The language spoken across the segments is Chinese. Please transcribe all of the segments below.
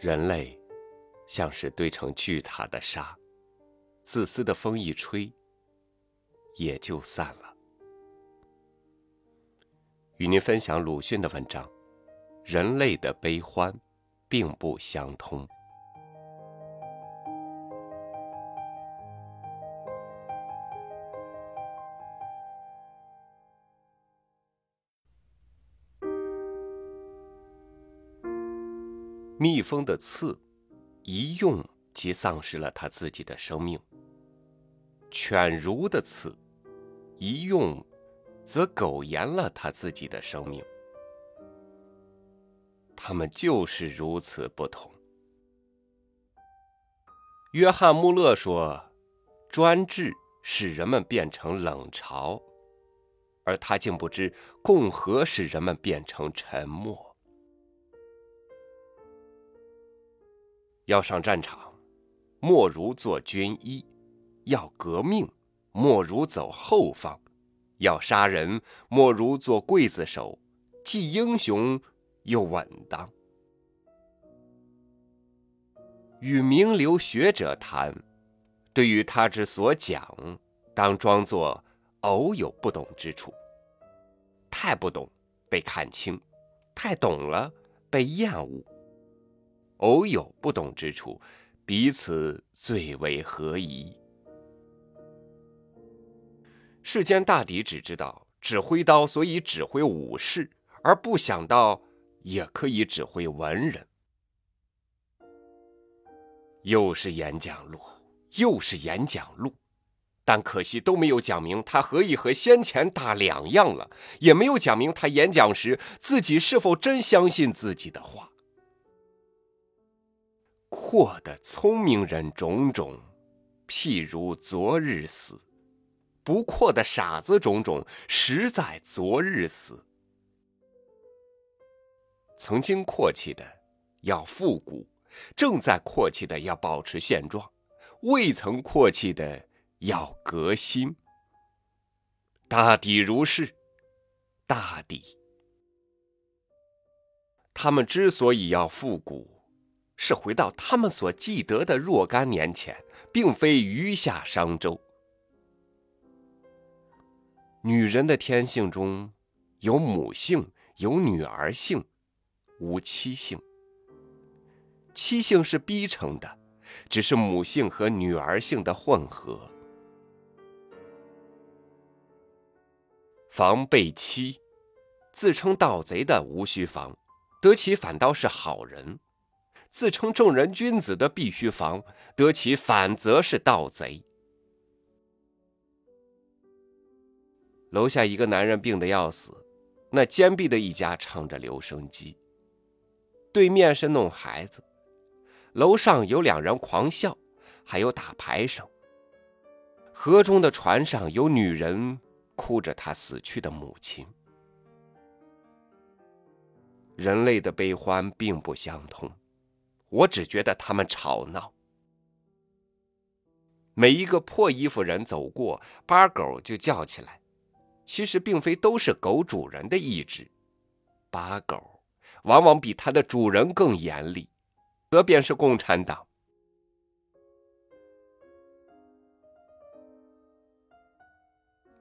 人类像是堆成巨塔的沙，自私的风一吹，也就散了。与您分享鲁迅的文章：人类的悲欢并不相通。蜜蜂的刺，一用即丧失了它自己的生命；犬儒的刺，一用则苟延了它自己的生命。他们就是如此不同。约翰·穆勒说：“专制使人们变成冷嘲，而他竟不知共和使人们变成沉默。”要上战场，莫如做军医；要革命，莫如走后方；要杀人，莫如做刽子手，既英雄又稳当。与名流学者谈，对于他之所讲，当装作偶有不懂之处。太不懂，被看清；太懂了，被厌恶。偶有不懂之处，彼此最为合宜。世间大抵只知道指挥刀，所以指挥武士，而不想到也可以指挥文人。又是演讲录，又是演讲录，但可惜都没有讲明他何以和先前大两样了，也没有讲明他演讲时自己是否真相信自己的话。阔的聪明人种种，譬如昨日死；不阔的傻子种种，实在昨日死。曾经阔气的要复古，正在阔气的要保持现状，未曾阔气的要革新。大抵如是，大抵。他们之所以要复古。是回到他们所记得的若干年前，并非余下商周。女人的天性中有母性，有女儿性，无妻性。妻性是逼成的，只是母性和女儿性的混合。防备妻，自称盗贼的无需防，得其反倒是好人。自称正人君子的必须防，得其反则是盗贼。楼下一个男人病得要死，那坚壁的一家唱着留声机。对面是弄孩子，楼上有两人狂笑，还有打牌声。河中的船上有女人哭着她死去的母亲。人类的悲欢并不相通。我只觉得他们吵闹。每一个破衣服人走过，八狗就叫起来。其实并非都是狗主人的意志，八狗往往比它的主人更严厉，则便是共产党。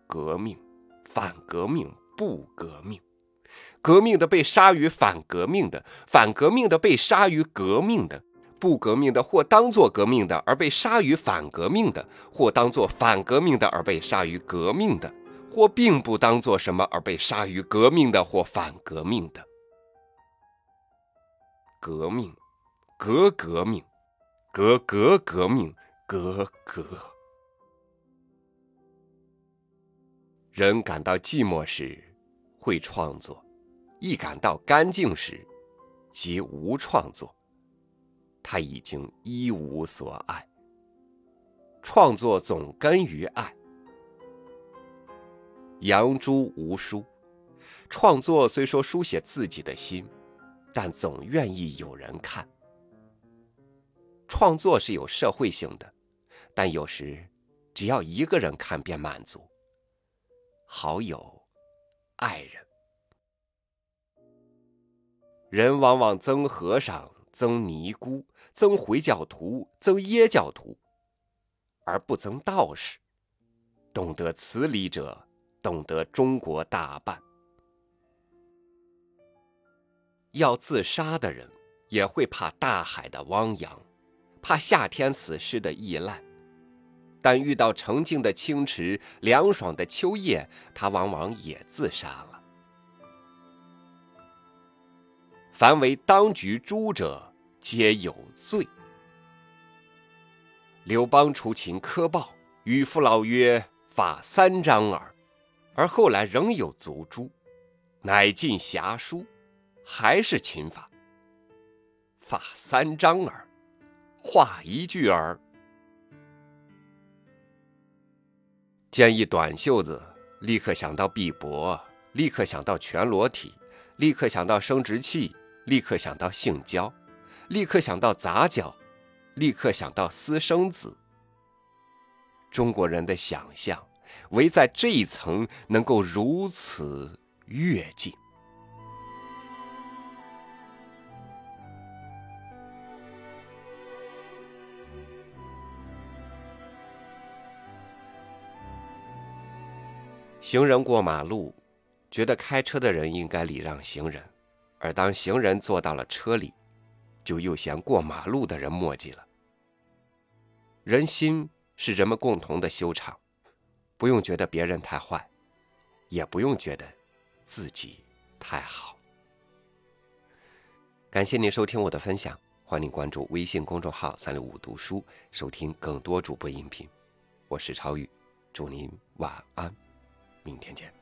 革命，反革命，不革命。革命的被杀于反革命的，反革命的被杀于革命的，不革命的或当作革命的而被杀于反革命的，或当作反革命的而被杀于革命的，或并不当作什么而被杀于革命的或反革命的。革命，革革命，革革革命，革革。人感到寂寞时，会创作。一感到干净时，即无创作。他已经一无所爱。创作总根于爱。杨朱无书，创作虽说书写自己的心，但总愿意有人看。创作是有社会性的，但有时只要一个人看便满足。好友，爱人。人往往憎和尚，增尼姑、增回教徒、增耶教徒，而不增道士。懂得此理者，懂得中国大半。要自杀的人，也会怕大海的汪洋，怕夏天死尸的易烂。但遇到澄净的清池、凉爽的秋夜，他往往也自杀了。凡为当局诛者，皆有罪。刘邦出秦苛暴，与父老曰：“法三章耳。”而后来仍有族诛，乃尽侠书，还是秦法。法三章耳，话一句耳。见一短袖子，立刻想到碧帛，立刻想到全裸体，立刻想到生殖器。立刻想到性交，立刻想到杂交，立刻想到私生子。中国人的想象，唯在这一层能够如此跃进。行人过马路，觉得开车的人应该礼让行人。而当行人坐到了车里，就又嫌过马路的人墨迹了。人心是人们共同的修场，不用觉得别人太坏，也不用觉得自己太好。感谢您收听我的分享，欢迎关注微信公众号“三六五读书”，收听更多主播音频。我是超宇，祝您晚安，明天见。